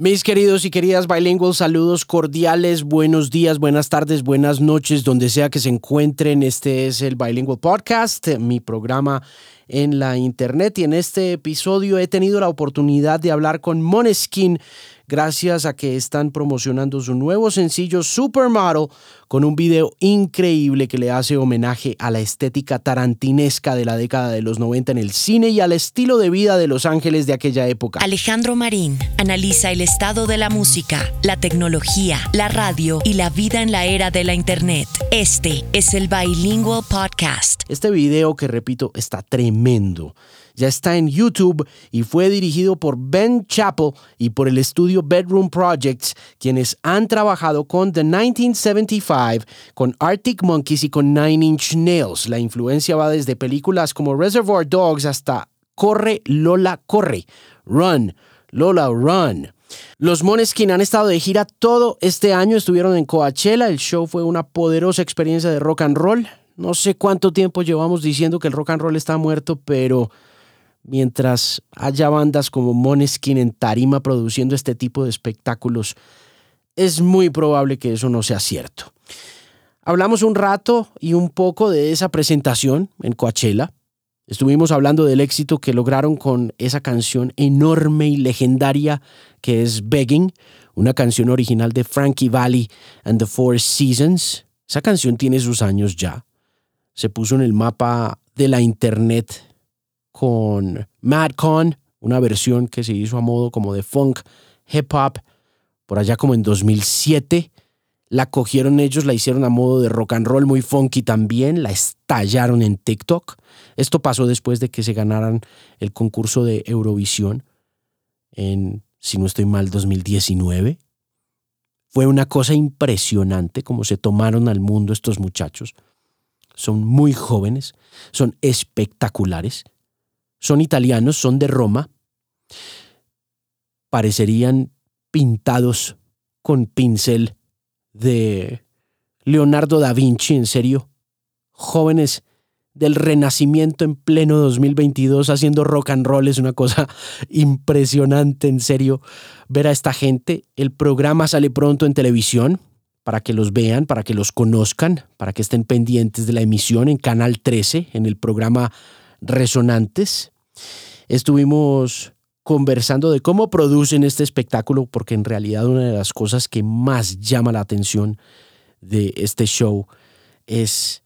Mis queridos y queridas bilinguals, saludos cordiales, buenos días, buenas tardes, buenas noches, donde sea que se encuentren. Este es el Bilingual Podcast, mi programa en la internet. Y en este episodio he tenido la oportunidad de hablar con Moneskin gracias a que están promocionando su nuevo sencillo Supermodel con un video increíble que le hace homenaje a la estética tarantinesca de la década de los 90 en el cine y al estilo de vida de Los Ángeles de aquella época. Alejandro Marín analiza el estado de la música, la tecnología, la radio y la vida en la era de la Internet. Este es el Bilingual Podcast. Este video que repito está tremendo ya está en YouTube y fue dirigido por Ben Chappell y por el estudio Bedroom Projects, quienes han trabajado con The 1975, con Arctic Monkeys y con Nine Inch Nails. La influencia va desde películas como Reservoir Dogs hasta Corre, Lola, Corre, Run, Lola, Run. Los Moneskin han estado de gira todo este año, estuvieron en Coachella, el show fue una poderosa experiencia de rock and roll. No sé cuánto tiempo llevamos diciendo que el rock and roll está muerto, pero mientras haya bandas como Moneskin en tarima produciendo este tipo de espectáculos, es muy probable que eso no sea cierto. Hablamos un rato y un poco de esa presentación en Coachella. Estuvimos hablando del éxito que lograron con esa canción enorme y legendaria que es Begging, una canción original de Frankie Valli and the Four Seasons. Esa canción tiene sus años ya. Se puso en el mapa de la internet con Madcon, una versión que se hizo a modo como de funk, hip hop, por allá como en 2007. La cogieron ellos, la hicieron a modo de rock and roll muy funky también, la estallaron en TikTok. Esto pasó después de que se ganaran el concurso de Eurovisión en, si no estoy mal, 2019. Fue una cosa impresionante como se tomaron al mundo estos muchachos. Son muy jóvenes, son espectaculares son italianos, son de Roma, parecerían pintados con pincel de Leonardo da Vinci, en serio, jóvenes del renacimiento en pleno 2022 haciendo rock and roll es una cosa impresionante, en serio, ver a esta gente. El programa sale pronto en televisión para que los vean, para que los conozcan, para que estén pendientes de la emisión en Canal 13, en el programa Resonantes. Estuvimos conversando de cómo producen este espectáculo, porque en realidad una de las cosas que más llama la atención de este show es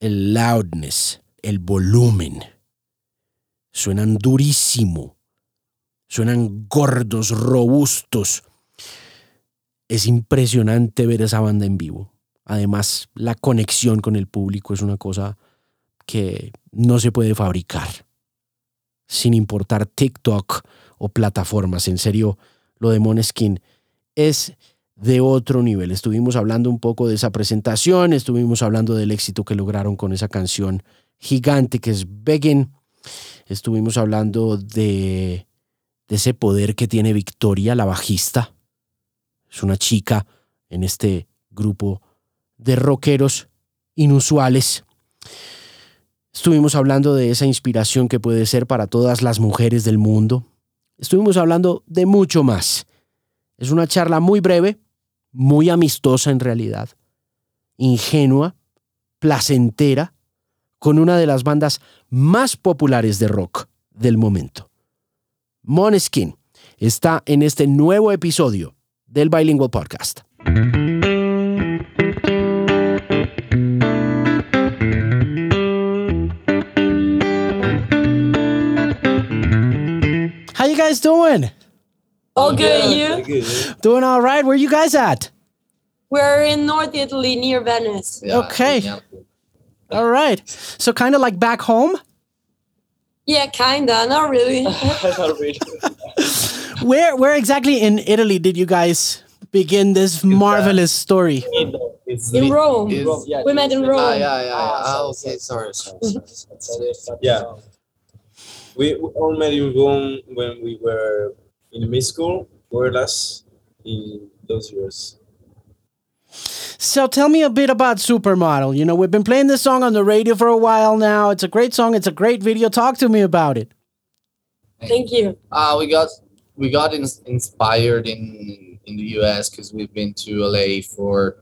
el loudness, el volumen. Suenan durísimo, suenan gordos, robustos. Es impresionante ver esa banda en vivo. Además, la conexión con el público es una cosa que no se puede fabricar, sin importar TikTok o plataformas. En serio, lo de Moneskin es de otro nivel. Estuvimos hablando un poco de esa presentación, estuvimos hablando del éxito que lograron con esa canción gigante que es Begging. Estuvimos hablando de, de ese poder que tiene Victoria, la bajista. Es una chica en este grupo de rockeros inusuales. Estuvimos hablando de esa inspiración que puede ser para todas las mujeres del mundo. Estuvimos hablando de mucho más. Es una charla muy breve, muy amistosa en realidad, ingenua, placentera, con una de las bandas más populares de rock del momento. Moneskin está en este nuevo episodio del Bilingual Podcast. Guys doing? All good, you? Good, Doing all right. Where you guys at? We're in North Italy near Venice. Yeah, okay. All right. So kind of like back home? Yeah, kinda. Not really. not really. where where exactly in Italy did you guys begin this marvelous story? In, in Rome. Yeah, we met in Rome. Ah, yeah, yeah, yeah. Ah, okay. Sorry, sorry, sorry. yeah we, all met in Rome when we were in mid school, more or less, in those years. So tell me a bit about Supermodel. You know, we've been playing this song on the radio for a while now. It's a great song. It's a great video. Talk to me about it. Thank you. Uh, we got we got in, inspired in in the US because we've been to LA for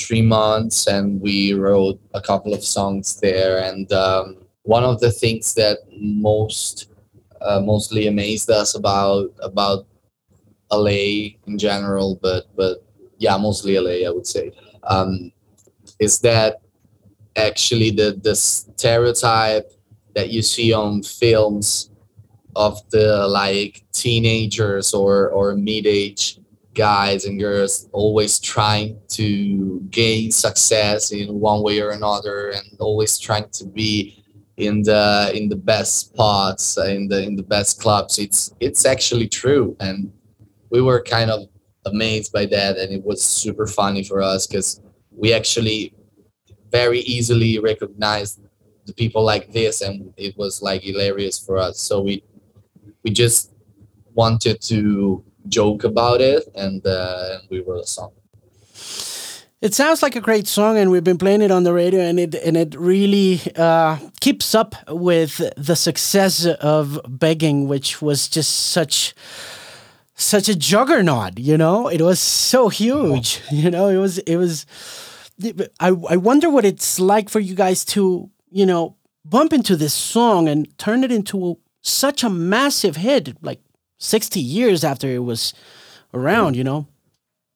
three months and we wrote a couple of songs there. And um, one of the things that most uh, mostly amazed us about about LA in general, but but yeah, mostly LA, I would say, um, is that actually the the stereotype that you see on films of the like teenagers or or mid-age guys and girls always trying to gain success in one way or another and always trying to be in the in the best spots in the in the best clubs. It's it's actually true. And we were kind of amazed by that. And it was super funny for us because we actually very easily recognized the people like this. And it was like hilarious for us. So we we just wanted to joke about it. And, uh, and we wrote a song it sounds like a great song, and we've been playing it on the radio, and it and it really uh, keeps up with the success of begging, which was just such such a juggernaut. You know, it was so huge. You know, it was it was. I I wonder what it's like for you guys to you know bump into this song and turn it into such a massive hit, like sixty years after it was around. You know.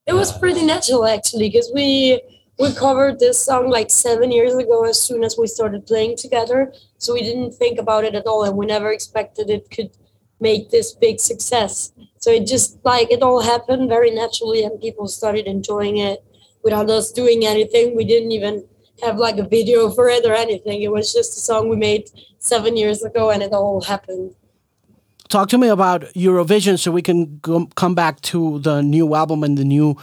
It was pretty natural actually, because we we covered this song like seven years ago as soon as we started playing together. So we didn't think about it at all, and we never expected it could make this big success. So it just like it all happened very naturally, and people started enjoying it without us doing anything. We didn't even have like a video for it or anything. It was just a song we made seven years ago, and it all happened talk to me about Eurovision so we can go, come back to the new album and the new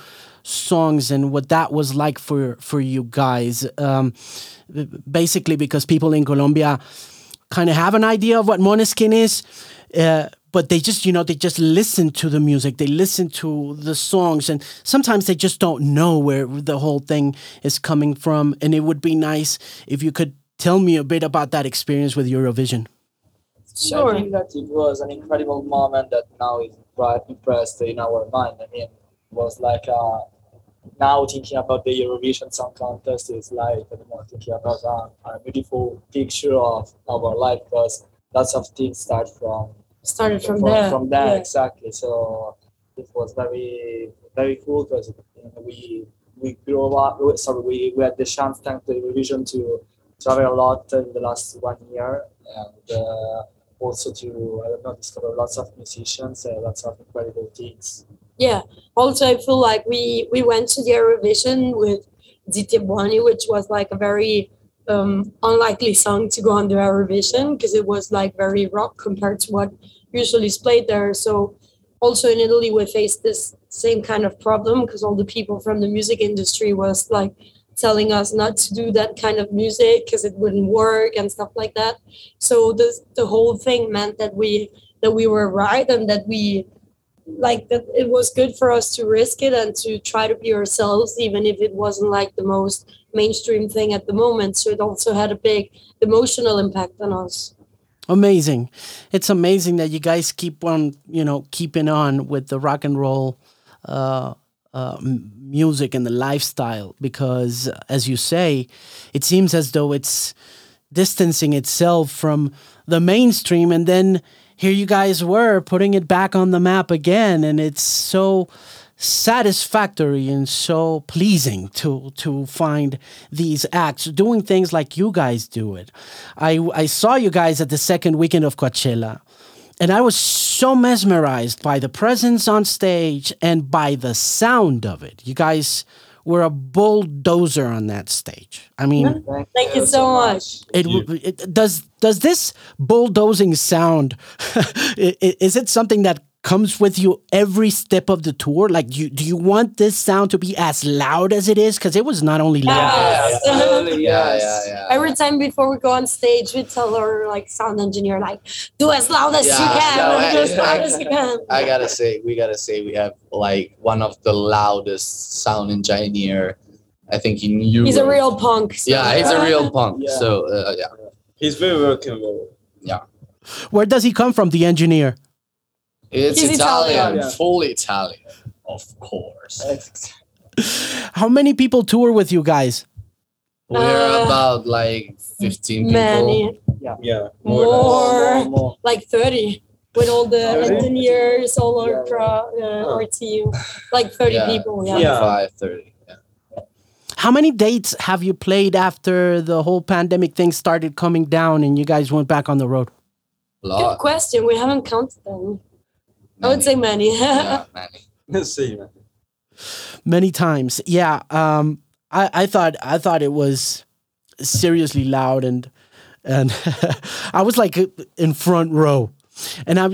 songs and what that was like for for you guys. Um, basically, because people in Colombia kind of have an idea of what Måneskin is. Uh, but they just you know they just listen to the music they listen to the songs and sometimes they just don't know where the whole thing is coming from and it would be nice if you could tell me a bit about that experience with eurovision Sure. I think that it was an incredible moment that now is quite impressed in our mind. I mean, it was like uh, now thinking about the Eurovision Song Contest is like I know, thinking about a, a beautiful picture of our life because lots of things start from started from, from there. From there, yeah. exactly. So it was very very cool because we we grew up. Sorry, we, we had the chance thanks to Eurovision to travel a lot in the last one year and. Uh, also to I don't know discover lots of musicians, uh, lots of incredible things. Yeah. Also, I feel like we we went to the Eurovision with Zitebwani, which was like a very um, unlikely song to go on the Eurovision because it was like very rock compared to what usually is played there. So also in Italy, we faced this same kind of problem because all the people from the music industry was like telling us not to do that kind of music because it wouldn't work and stuff like that. So the the whole thing meant that we that we were right and that we like that it was good for us to risk it and to try to be ourselves even if it wasn't like the most mainstream thing at the moment. So it also had a big emotional impact on us. Amazing. It's amazing that you guys keep on you know keeping on with the rock and roll uh, uh, music and the lifestyle because, as you say, it seems as though it's distancing itself from the mainstream. And then here you guys were putting it back on the map again. And it's so satisfactory and so pleasing to to find these acts doing things like you guys do it. I I saw you guys at the second weekend of Coachella and I was so mesmerized by the presence on stage and by the sound of it. You guys were a bulldozer on that stage. I mean, thank, thank you so much. It, it, does does this bulldozing sound is it something that comes with you every step of the tour? Like, do you, do you want this sound to be as loud as it is? Because it was not only loud. Yes. Yeah, yeah, yeah, yeah, Every time before we go on stage, we tell our like sound engineer, like, do as loud as you can, no, do as loud as you can. I gotta say, we gotta say, we have like one of the loudest sound engineer. I think in Europe. He's a real punk. So. Yeah, he's a real punk. So uh, yeah, he's very welcome. Yeah. Where does he come from? The engineer. It's He's Italian, Italian. full Italian, of course. How many people tour with you guys? We're Uh, about like 15 people. Yeah, Many, more. more, More, more. like 30 with all the engineers, all our, Yeah. pro, uh, Oh. our team, like 30 Yeah. people. Yeah. Yeah. 25, 30. Yeah. How many dates have you played after the whole pandemic thing started coming down and you guys went back on the road? A Good question. We haven't counted them. I would say many. yeah, many. See, man. Many times. Yeah. Um I, I thought I thought it was seriously loud and and I was like in front row. And I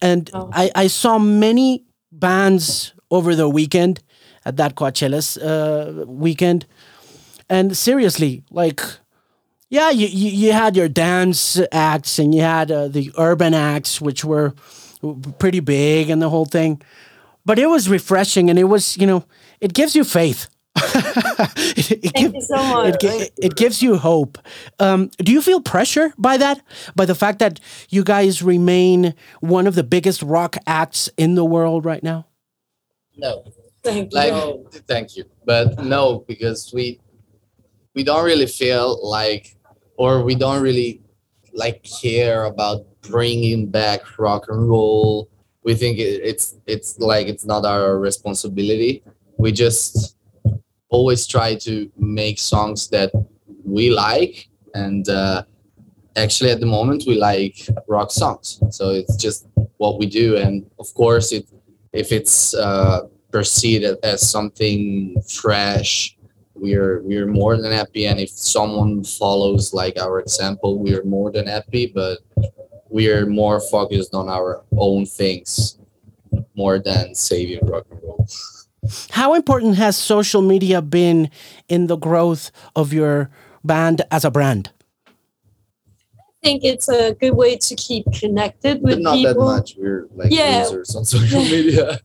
and Oh. I, I saw many bands over the weekend at that Coachella's uh, weekend. And seriously, like yeah, you, you, you had your dance acts and you had uh, the urban acts, which were pretty big and the whole thing. But it was refreshing and it was, you know, it gives you faith. it, it, Thank give- you so much. it, gi- it gives you hope. Um, do you feel pressure by that? By the fact that you guys remain one of the biggest rock acts in the world right now? No. Thank you. like No. thank you but no because we we don't really feel like or we don't really like care about bringing back rock and roll. We think it, it's it's like it's not our responsibility. We just always try to make songs that we like and uh, actually at the moment we like rock songs. So it's just what we do. And of course it if it's uh, perceived as something fresh we're we're more than happy and if someone follows like our example we're more than happy but we're more focused on our own things more than saving rock and roll How important has social media been in the growth of your band as a brand? I think it's a good way to keep connected with but not that much we're like Yeah. losers on social media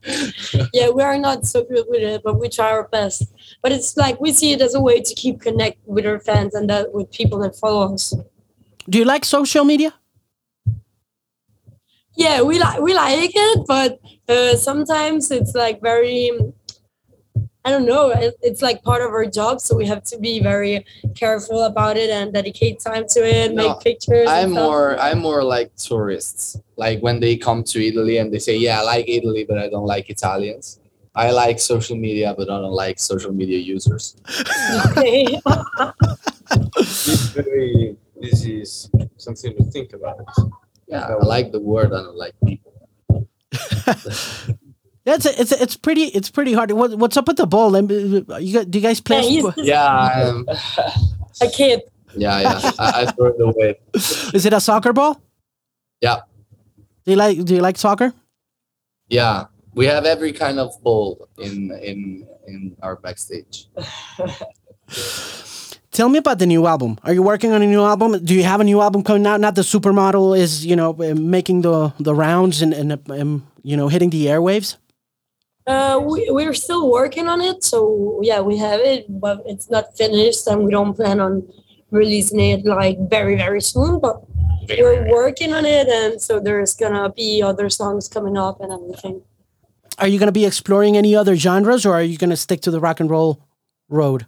Yeah, we are not so good with it, but we try our best. But it's like we see it as a way to keep connect with our fans and that with people that follow us. Do you like social media? Yeah, we like we like it, but uh, sometimes it's like very. I don't know. it- It's like part of our job, so we have to be very careful about it and dedicate time to it, No, make pictures. I'm more I'm more like tourists. Like when they come to Italy and they say, "Yeah, I like Italy, but I don't like Italians." I like social media, but I don't like social media users. Okay. It's very, this is something to think about. Yeah, I like the word. I don't like people. Yeah, it's it's it's pretty it's pretty hard. What, what's up with the ball? You got, do you guys play? Yeah, he's just Yeah, um, a kid. yeah, yeah. I, I throw it away. Is it a soccer ball? Yeah. Do you like Do you like soccer? Yeah, we have every kind of ball in in in our backstage. Tell me about the new album. Are you working on a new album? Do you have a new album coming out? Not the supermodel is you know making the the rounds and and um, you know hitting the airwaves. Uh, we, we're still working on it, so yeah, we have it, but it's not finished, and we don't plan on releasing it like very very soon. But we're working on it, and so there's gonna be other songs coming up and everything. Are you going to be exploring any other genres, or are you going to stick to the rock and roll road?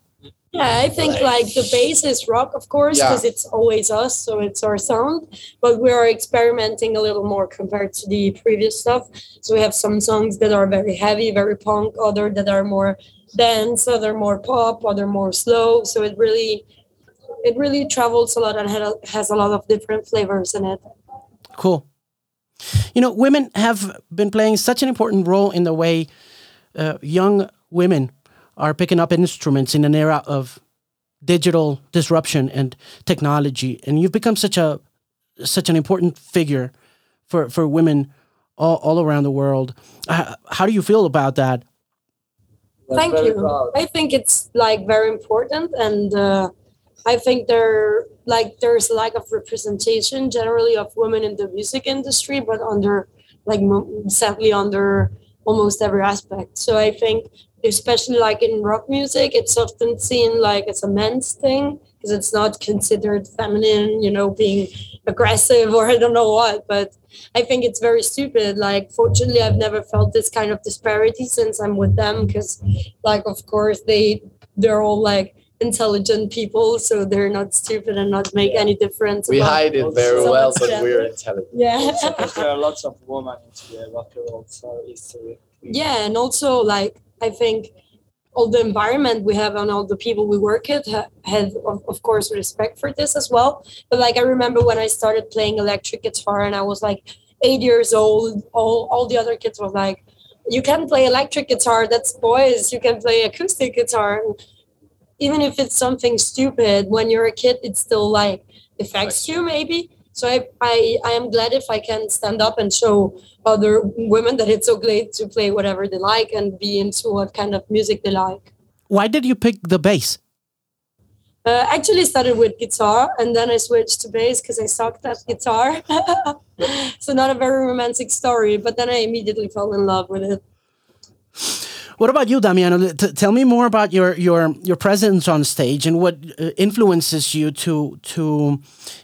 Yeah, I think like the bass is rock, of course, Yeah. because it's always us, so it's our sound. But we are experimenting a little more compared to the previous stuff. So we have some songs that are very heavy, very punk, other that are more dance, other more pop, other more slow. So it really, it really travels a lot and had has a lot of different flavors in it. Cool. You know, women have been playing such an important role in the way uh, young women are picking up instruments in an era of digital disruption and technology, and you've become such a such an important figure for for women all, all around the world. Uh, how do you feel about that? We're Thank you. proud. I think it's like very important, and uh, I think there like there's a lack of representation generally of women in the music industry, but under like sadly under almost every aspect. So I think especially like in rock music, it's often seen like as a men's thing because it's not considered feminine. You know, being aggressive or I don't know what. But I think it's very stupid. Like, fortunately, I've never felt this kind of disparity since I'm with them because, like, of course, they they're all like intelligent people, so they're not stupid and not make any difference. We hide it very So well, but we're intelligent. Yeah. Because there are lots of women into the rock and roll so history. Uh, yeah and also like i think all the environment we have and all the people we work with ha- have of, of course respect for this as well. But like i remember when i started playing electric guitar and i was like eight years old all, all the other kids were like you can play electric guitar that's boys you can play acoustic guitar. And even if it's something stupid when you're a kid it still like affects you maybe so I, I i am glad if i can stand up and show other women that it's okay to play whatever they like and be into what kind of music they like. Why did you pick the bass? uh, actually started with guitar and then i switched to bass because i sucked at guitar. So not a very romantic story but then i immediately fell in love with it What about you, Damiano? T- tell me more about your your your presence on stage and what uh, influences you to to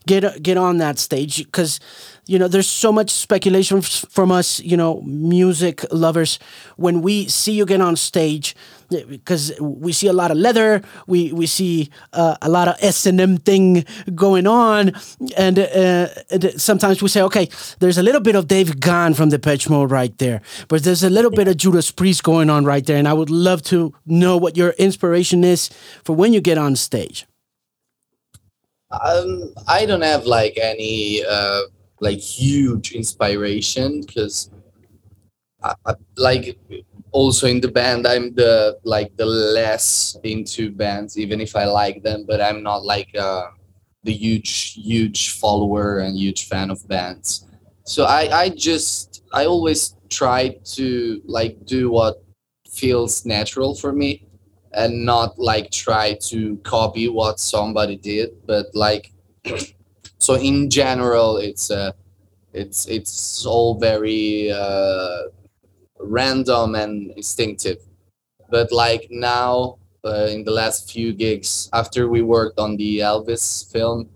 get get on that stage because you know there's so much speculation f- from us you know music lovers. When we see you get on stage because we see a lot of leather we we see uh, a lot of S&M thing going on and, uh, and sometimes we say okay there's a little bit of Dave Gahan from the Depeche Mode right there but there's a little bit of Judas Priest going on right there and I would love to know what your inspiration is for when you get on stage. Um, I don't have like any uh, like huge inspiration because, like, also in the band, I'm the like the less into bands, even if I like them, but I'm not like uh, the huge huge follower and huge fan of bands. So I I just I always try to like do what feels natural for me and not like try to copy what somebody did but like so in general it's uh it's it's all very uh random and instinctive but like now uh, in the last few gigs after we worked on the elvis film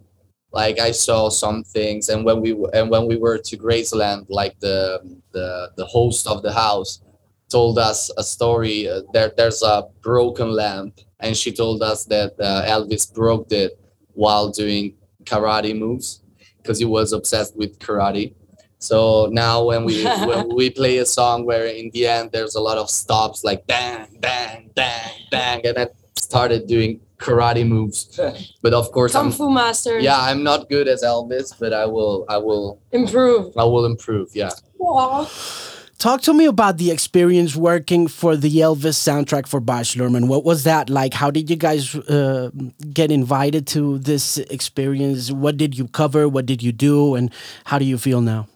like i saw some things and when we and when we were to graceland like the the the host of the house told us a story. Uh, there, there's a broken lamp, and she told us that uh, Elvis broke it while doing karate moves because he was obsessed with karate. So now when we when we play a song where in the end there's a lot of stops like bang bang bang bang, and I started doing karate moves. But of course, kung I'm fu master yeah I'm not good as Elvis, but I will I will improve I will improve. Yeah. Aw. Talk to me about the experience working for the Elvis soundtrack for Baz Luhrmann. What was that like? How did you guys uh, get invited to this experience? What did you cover? What did you do? And how do you feel now?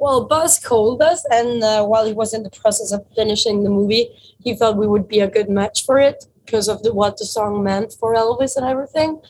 Well, Baz called us, and uh, while he was in the process of finishing the movie, he felt we would be a good match for it because of the, what the song meant for Elvis and everything.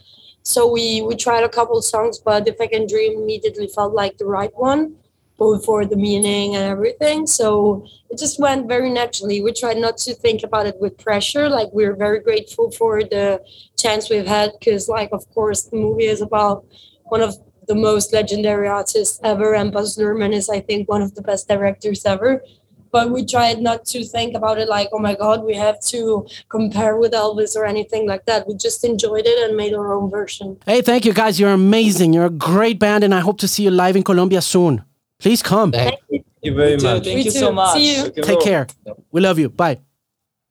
So we we tried a couple songs, but "If I Can Dream" immediately felt like the right one, both for the meaning and everything. So it just went very naturally. We tried not to think about it with pressure. Like we're very grateful for the chance we've had because, like, of course, the movie is about one of the most legendary artists ever, and Baz Luhrmann is, I think, one of the best directors ever. But we tried not to think about it like, oh my God, we have to compare with Elvis or anything like that. We just enjoyed it and made our own version. Hey, thank you guys. You're amazing. You're a great band, and I hope to see you live in Colombia soon. Please come. Thank Thank you very much. Thank you so much. See you. Take care. We love you. Bye.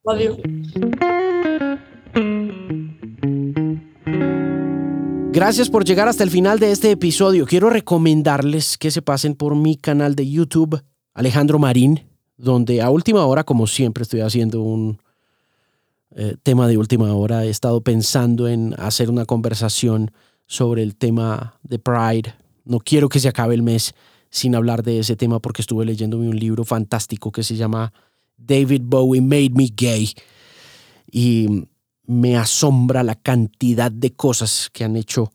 Love you. Gracias por llegar hasta el final de este episodio. Quiero recomendarles que se pasen por mi canal de YouTube, Alejandro Marín, donde a última hora, como siempre, estoy haciendo un eh, tema de última hora. He estado pensando en hacer una conversación sobre el tema de Pride. No quiero que se acabe el mes sin hablar de ese tema porque estuve leyéndome un libro fantástico que se llama David Bowie Made Me Gay. Y me asombra la cantidad de cosas que han hecho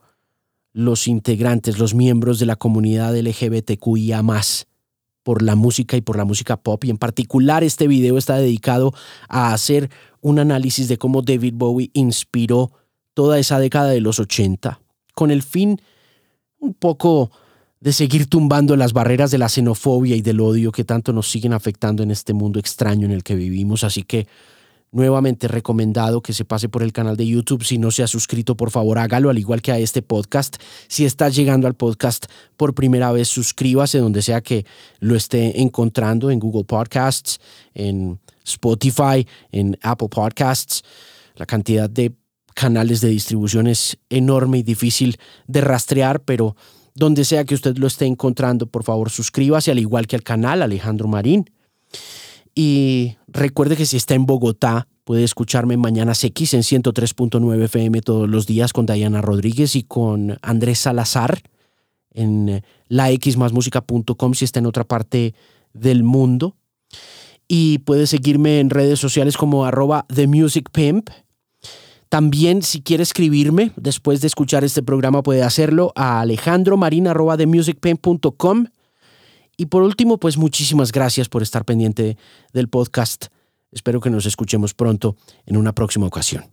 los integrantes, los miembros de la comunidad LGBTQIA por la música y por la música pop. Y en particular este video está dedicado a hacer un análisis de cómo David Bowie inspiró toda esa década de los 80 con el fin un poco de seguir tumbando las barreras de la xenofobia y del odio que tanto nos siguen afectando en este mundo extraño en el que vivimos. Así que nuevamente recomendado que se pase por el canal de YouTube. Si no se ha suscrito, por favor hágalo, al igual que a este podcast. Si estás llegando al podcast por primera vez, suscríbase donde sea que lo esté encontrando, en Google Podcasts, en Spotify, en Apple Podcasts. La cantidad de canales de distribución es enorme y difícil de rastrear, pero donde sea que usted lo esté encontrando, por favor suscríbase, al igual que al canal Alejandro Marín. Y recuerde que si está en Bogotá, puede escucharme mañana X en 103.9 FM todos los días con Diana Rodríguez y con Andrés Salazar en laxmasmusica.com si está en otra parte del mundo. Y puede seguirme en redes sociales como arroba. También si quiere escribirme después de escuchar este programa puede hacerlo a alejandromarin.com y por último, pues muchísimas gracias por estar pendiente del podcast. Espero que nos escuchemos pronto en una próxima ocasión.